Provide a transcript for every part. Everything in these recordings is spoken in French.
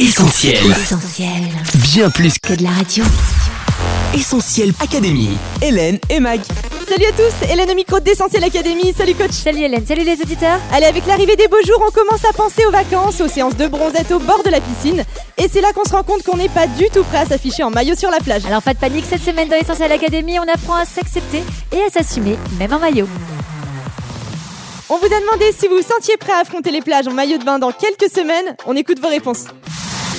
Essentiel. Essentiel. Bien plus que de la radio. Essentiel Académie. Hélène et Mag. Salut à tous, Hélène au micro d'Essentiel Academy. Salut coach. Salut Hélène, salut les auditeurs. Allez, avec l'arrivée des beaux jours, on commence à penser aux vacances, aux séances de bronzette au bord de la piscine. Et c'est là qu'on se rend compte qu'on n'est pas du tout prêt à s'afficher en maillot sur la plage. Alors pas de panique, cette semaine dans Essentiel Academy, on apprend à s'accepter et à s'assumer, même en maillot. On vous a demandé si vous vous sentiez prêt à affronter les plages en maillot de bain dans quelques semaines. On écoute vos réponses.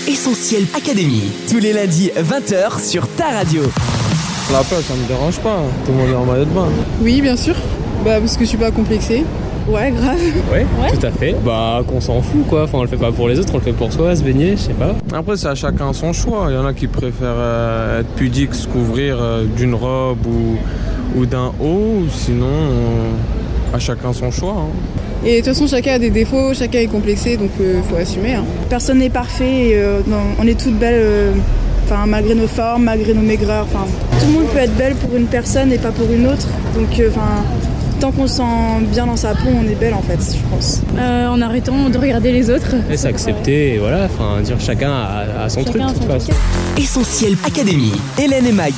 Essentiel Académie. Tous les lundis 20h sur ta radio. La plage, ça me dérange pas. Tout le monde est en maillot de bain. Oui, bien sûr. Bah, parce que je suis pas complexée. Ouais, grave. Ouais, tout à fait. Bah, qu'on s'en fout quoi. Enfin, on le fait pas pour les autres, on le fait pour soi, se baigner, je sais pas. Après, c'est à chacun son choix. Il y en a qui préfèrent euh, être pudique, se couvrir euh, d'une robe ou, ou d'un haut. Sinon, euh, à chacun son choix. hein. Et de toute façon, chacun a des défauts, chacun est complexé, donc euh, faut assumer. hein. Personne n'est parfait et euh, non, on est toutes belles, euh, enfin, malgré nos formes, malgré nos maigreurs. Enfin, tout le monde peut être belle pour une personne et pas pour une autre. Donc, euh, enfin, tant qu'on se sent bien dans sa peau, on est belle en fait, je pense. Euh, en arrêtant de regarder les autres. Et s'accepter, et voilà. Enfin, dire chacun a, a son truc, Chacun de a toute façon. Essentiel Académie. Hélène et Mag.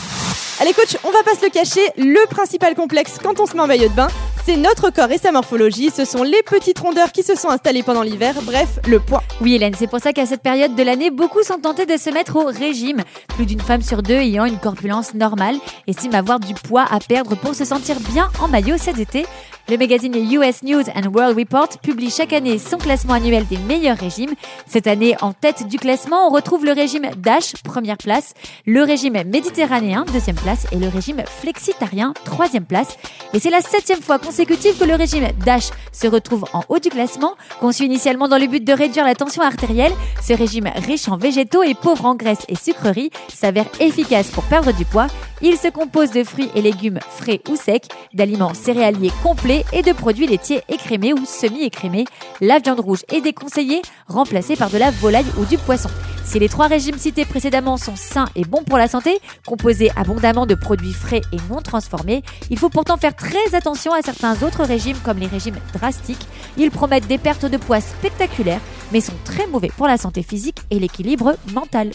Allez coach, on va pas se le cacher, le principal complexe quand on se met en maillot de bain, c'est notre corps et sa morphologie, ce sont les petites rondeurs qui se sont installées pendant l'hiver, bref, le poids. Oui Hélène, c'est pour ça qu'à cette période de l'année, beaucoup sont tentés de se mettre au régime. Plus d'une femme sur deux ayant une corpulence normale estime avoir du poids à perdre pour se sentir bien en maillot cet été. Le magazine US News and World Report publie chaque année son classement annuel des meilleurs régimes. Cette année, en tête du classement, on retrouve le régime DASH, première place, le régime méditerranéen, deuxième place, et le régime flexitarien, troisième place. Et c'est la septième fois consécutive que le régime DASH se retrouve en haut du classement. Conçu initialement dans le but de réduire la tension artérielle, ce régime riche en végétaux et pauvre en graisses et sucreries s'avère efficace pour perdre du poids. Il se compose de fruits et légumes frais ou secs, d'aliments céréaliers complets et de produits laitiers écrémés ou semi-écrémés. La viande rouge est déconseillée, remplacée par de la volaille ou du poisson. Si les trois régimes cités précédemment sont sains et bons pour la santé, composés abondamment de produits frais et non transformés, il faut pourtant faire très attention à certains autres régimes comme les régimes drastiques. Ils promettent des pertes de poids spectaculaires, mais sont très mauvais pour la santé physique et l'équilibre mental.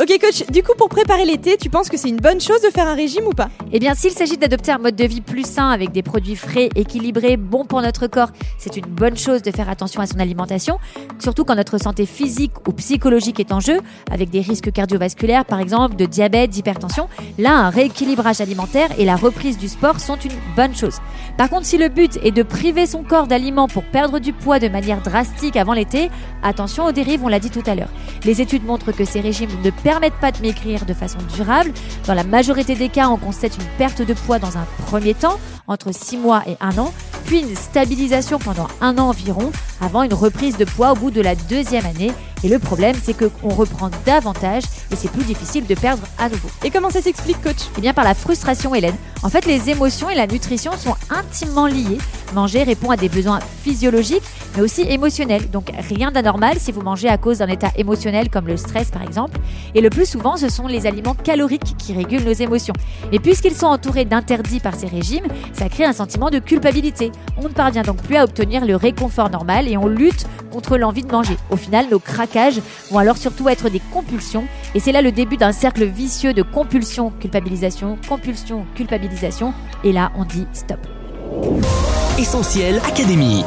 Ok coach, du coup pour préparer l'été, tu penses que c'est une bonne chose de faire un régime ou pas? Eh bien, s'il s'agit d'adopter un mode de vie plus sain avec des produits frais, équilibrés, bons pour notre corps, c'est une bonne chose de faire attention à son alimentation, surtout quand notre santé physique ou psychologique est en jeu, avec des risques cardiovasculaires par exemple, de diabète, d'hypertension. Là, un rééquilibrage alimentaire et la reprise du sport sont une bonne chose. Par contre, si le but est de priver son corps d'aliments pour perdre du poids de manière drastique avant l'été, attention aux dérives, on l'a dit tout à l'heure. Les études montrent que ces régimes ne permettent pas de maigrir de façon durable. Dans la majorité des cas, on constate une perte de poids dans un premier temps, entre 6 mois et 1 an, puis une stabilisation pendant un an environ, avant une reprise de poids au bout de la deuxième année. Et le problème, c'est qu'on reprend davantage et c'est plus difficile de perdre à nouveau. Et comment ça s'explique coach? Eh bien par la frustration Hélène. En fait les émotions et la nutrition sont intimement liées. Manger répond à des besoins physiologiques mais aussi émotionnels. Donc rien d'anormal si vous mangez à cause d'un état émotionnel comme le stress par exemple. Et le plus souvent ce sont les aliments caloriques qui régulent nos émotions. Et puisqu'ils sont entourés d'interdits par ces régimes, ça crée un sentiment de culpabilité. On ne parvient donc plus à obtenir le réconfort normal et on lutte contre l'envie de manger. Au final, nos craquages vont alors surtout être des compulsions et c'est là le début d'un cercle vicieux de compulsion, culpabilisation, compulsion, culpabilisation et là on dit stop. Essentiel Académie.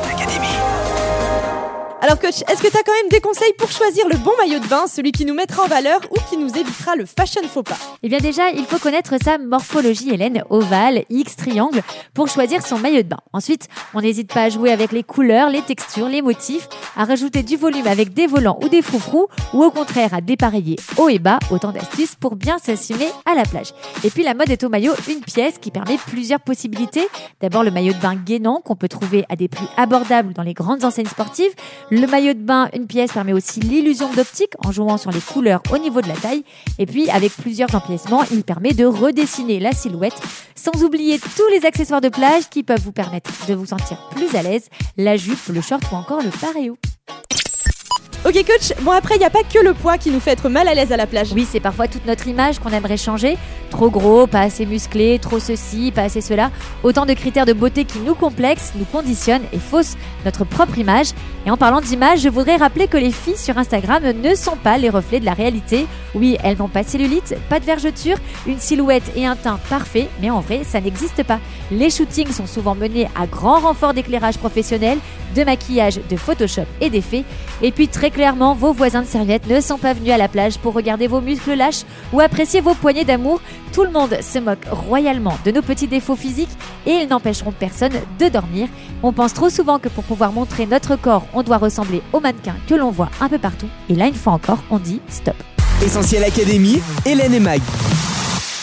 Alors coach, est-ce que tu as quand même des conseils pour choisir le bon maillot de bain, celui qui nous mettra en valeur ou qui nous évitera le fashion faux pas? Eh bien déjà, il faut connaître sa morphologie, Hélène, ovale, X, triangle, pour choisir son maillot de bain. Ensuite, on n'hésite pas à jouer avec les couleurs, les textures, les motifs, à rajouter du volume avec des volants ou des froufrous, ou au contraire à dépareiller haut et bas, autant d'astuces pour bien s'assumer à la plage. Et puis la mode est au maillot une pièce qui permet plusieurs possibilités. D'abord le maillot de bain gainant qu'on peut trouver à des prix abordables dans les grandes enseignes sportives. Maillot de bain une pièce permet aussi l'illusion d'optique en jouant sur les couleurs au niveau de la taille. Et puis avec plusieurs empiècements, il permet de redessiner la silhouette, sans oublier tous les accessoires de plage qui peuvent vous permettre de vous sentir plus à l'aise, la jupe, le short ou encore le paréo. Ok coach, bon après il n'y a pas que le poids qui nous fait être mal à l'aise à la plage. Oui, c'est parfois toute notre image qu'on aimerait changer. Trop gros, pas assez musclé, trop ceci, pas assez cela. Autant de critères de beauté qui nous complexent, nous conditionnent et faussent notre propre image. Et en parlant d'image, je voudrais rappeler que les filles sur Instagram ne sont pas les reflets de la réalité. Oui, elles n'ont pas de cellulite, pas de vergeture, une silhouette et un teint parfait, mais en vrai, ça n'existe pas. Les shootings sont souvent menés à grand renfort d'éclairage professionnel, de maquillage, de Photoshop et d'effets. Et puis très clairement, vos voisins de serviette ne sont pas venus à la plage pour regarder vos muscles lâches ou apprécier vos poignées d'amour. Tout le monde se moque royalement de nos petits défauts physiques et ils n'empêcheront personne de dormir. On pense trop souvent que pour pouvoir montrer notre corps, on doit ressembler aux mannequins que l'on voit un peu partout. Et là, une fois encore, on dit stop. Essentiel Académie, Hélène et Mag.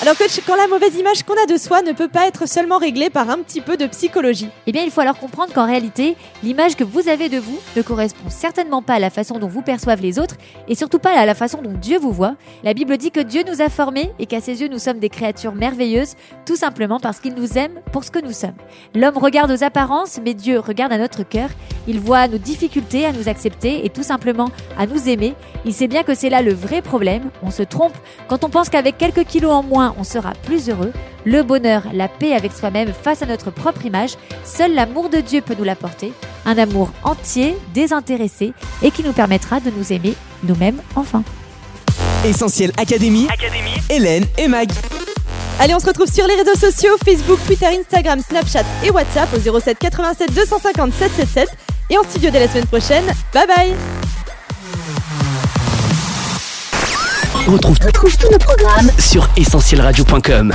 Alors coach, quand la mauvaise image qu'on a de soi ne peut pas être seulement réglée par un petit peu de psychologie? Eh bien, il faut alors comprendre qu'en réalité, l'image que vous avez de vous ne correspond certainement pas à la façon dont vous perçoivent les autres et surtout pas à la façon dont Dieu vous voit. La Bible dit que Dieu nous a formés et qu'à ses yeux, nous sommes des créatures merveilleuses, tout simplement parce qu'il nous aime pour ce que nous sommes. L'homme regarde aux apparences, mais Dieu regarde à notre cœur. Il voit nos difficultés à nous accepter et tout simplement à nous aimer. Il sait bien que c'est là le vrai problème. On se trompe quand on pense qu'avec quelques kilos en moins, on sera plus heureux. Le bonheur, la paix avec soi-même face à notre propre image, seul l'amour de Dieu peut nous l'apporter. Un amour entier, désintéressé et qui nous permettra de nous aimer nous-mêmes enfin. Essentiel Académie, Hélène et Mag. Allez, on se retrouve sur les réseaux sociaux Facebook, Twitter, Instagram, Snapchat et WhatsApp au 07 87 250 777 et en studio dès la semaine prochaine. Bye bye Retrouve, retrouve tous nos programmes sur essentielradio.com.